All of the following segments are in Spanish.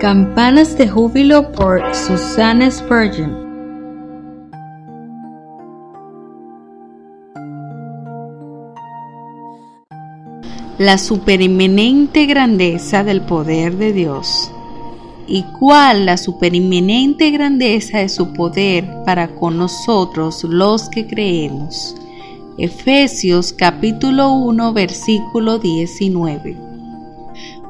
Campanas de Júbilo por Susanna Spurgeon. La supereminente grandeza del poder de Dios. ¿Y cuál la supereminente grandeza de su poder para con nosotros los que creemos? Efesios capítulo 1 versículo 19.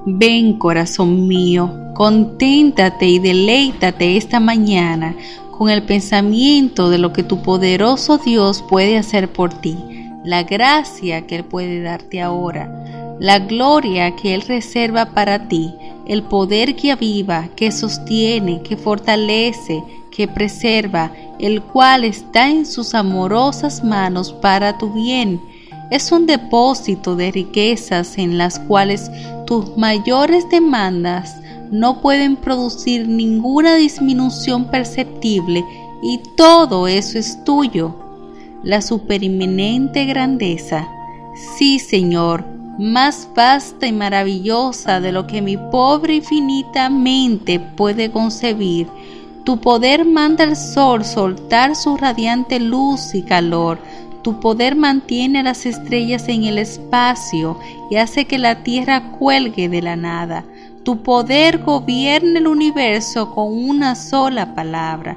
Ven corazón mío, conténtate y deleítate esta mañana con el pensamiento de lo que tu poderoso Dios puede hacer por ti, la gracia que Él puede darte ahora, la gloria que Él reserva para ti, el poder que aviva, que sostiene, que fortalece, que preserva, el cual está en sus amorosas manos para tu bien. Es un depósito de riquezas en las cuales tus mayores demandas no pueden producir ninguna disminución perceptible y todo eso es tuyo. La superiminente grandeza. Sí, Señor, más vasta y maravillosa de lo que mi pobre y finita mente puede concebir. Tu poder manda al sol soltar su radiante luz y calor tu poder mantiene las estrellas en el espacio y hace que la tierra cuelgue de la nada. Tu poder gobierna el universo con una sola palabra.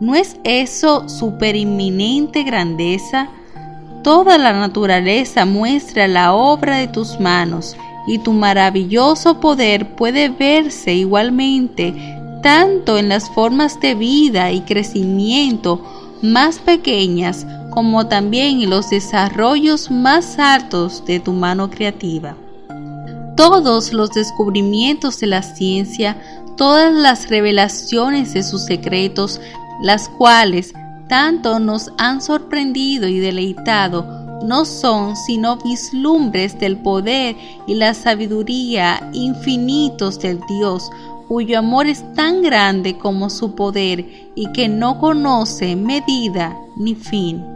¿No es eso superinminente grandeza? Toda la naturaleza muestra la obra de tus manos y tu maravilloso poder puede verse igualmente tanto en las formas de vida y crecimiento más pequeñas como también en los desarrollos más altos de tu mano creativa. Todos los descubrimientos de la ciencia, todas las revelaciones de sus secretos, las cuales tanto nos han sorprendido y deleitado, no son sino vislumbres del poder y la sabiduría infinitos del Dios, cuyo amor es tan grande como su poder y que no conoce medida ni fin.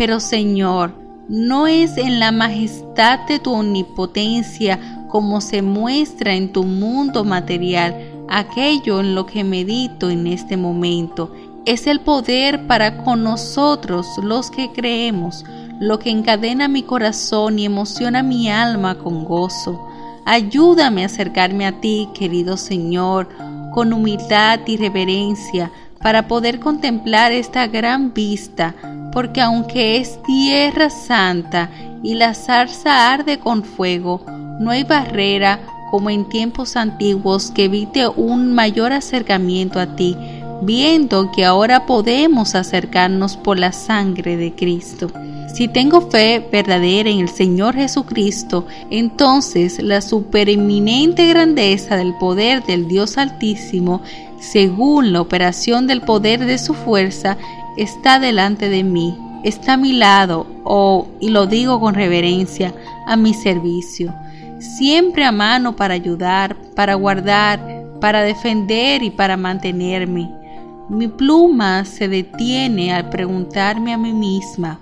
Pero Señor, no es en la majestad de tu omnipotencia como se muestra en tu mundo material aquello en lo que medito en este momento. Es el poder para con nosotros los que creemos, lo que encadena mi corazón y emociona mi alma con gozo. Ayúdame a acercarme a ti, querido Señor, con humildad y reverencia, para poder contemplar esta gran vista, porque aunque es tierra santa y la zarza arde con fuego, no hay barrera como en tiempos antiguos que evite un mayor acercamiento a ti, viendo que ahora podemos acercarnos por la sangre de Cristo. Si tengo fe verdadera en el Señor Jesucristo, entonces la supereminente grandeza del poder del Dios Altísimo según la operación del poder de su fuerza, está delante de mí, está a mi lado, oh, y lo digo con reverencia, a mi servicio, siempre a mano para ayudar, para guardar, para defender y para mantenerme. Mi pluma se detiene al preguntarme a mí misma,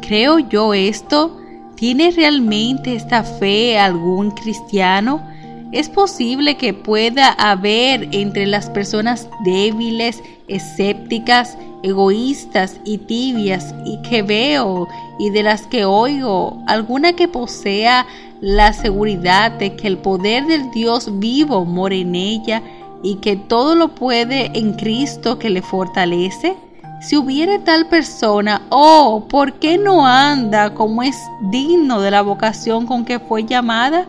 ¿creo yo esto? ¿Tiene realmente esta fe algún cristiano? Es posible que pueda haber entre las personas débiles, escépticas, egoístas y tibias y que veo y de las que oigo, alguna que posea la seguridad de que el poder del Dios vivo mora en ella y que todo lo puede en Cristo que le fortalece? Si hubiere tal persona, oh, ¿por qué no anda como es digno de la vocación con que fue llamada?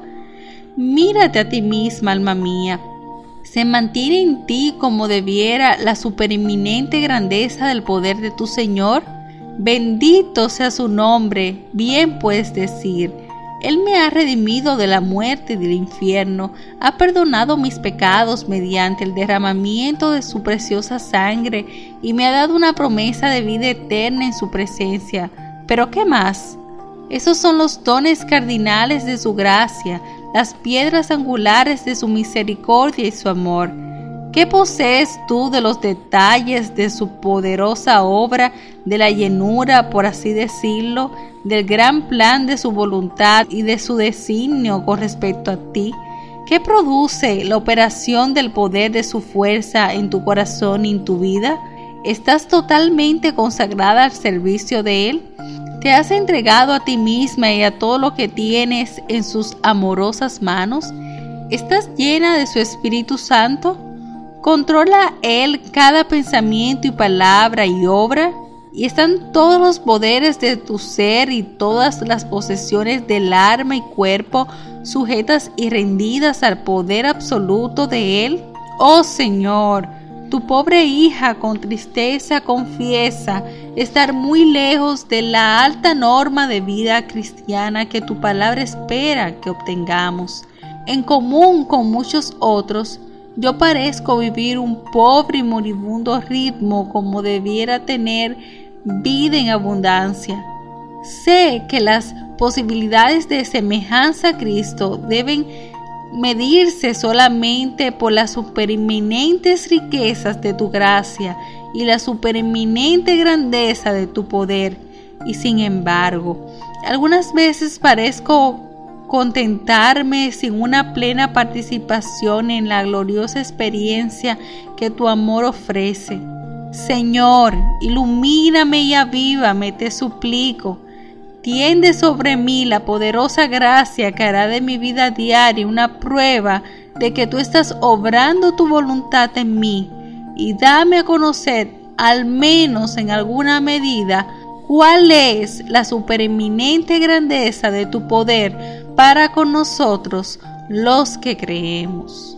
Mírate a ti misma, alma mía. ¿Se mantiene en ti como debiera la supereminente grandeza del poder de tu Señor? Bendito sea su nombre, bien puedes decir. Él me ha redimido de la muerte y del infierno, ha perdonado mis pecados mediante el derramamiento de su preciosa sangre y me ha dado una promesa de vida eterna en su presencia. Pero ¿qué más? Esos son los dones cardinales de su gracia, las piedras angulares de su misericordia y su amor. ¿Qué posees tú de los detalles de su poderosa obra, de la llenura, por así decirlo, del gran plan de su voluntad y de su designio con respecto a ti? ¿Qué produce la operación del poder de su fuerza en tu corazón y en tu vida? ¿Estás totalmente consagrada al servicio de Él? ¿Te has entregado a ti misma y a todo lo que tienes en sus amorosas manos? ¿Estás llena de su Espíritu Santo? ¿Controla Él cada pensamiento y palabra y obra? ¿Y están todos los poderes de tu ser y todas las posesiones del alma y cuerpo sujetas y rendidas al poder absoluto de Él? Oh Señor, tu pobre hija con tristeza confiesa estar muy lejos de la alta norma de vida cristiana que tu palabra espera que obtengamos. En común con muchos otros, yo parezco vivir un pobre y moribundo ritmo como debiera tener vida en abundancia. Sé que las posibilidades de semejanza a Cristo deben medirse solamente por las supereminentes riquezas de tu gracia y la supereminente grandeza de tu poder. Y sin embargo, algunas veces parezco contentarme sin una plena participación en la gloriosa experiencia que tu amor ofrece. Señor, ilumíname y avívame, te suplico Tiende sobre mí la poderosa gracia que hará de mi vida diaria una prueba de que tú estás obrando tu voluntad en mí y dame a conocer, al menos en alguna medida, cuál es la supereminente grandeza de tu poder para con nosotros los que creemos.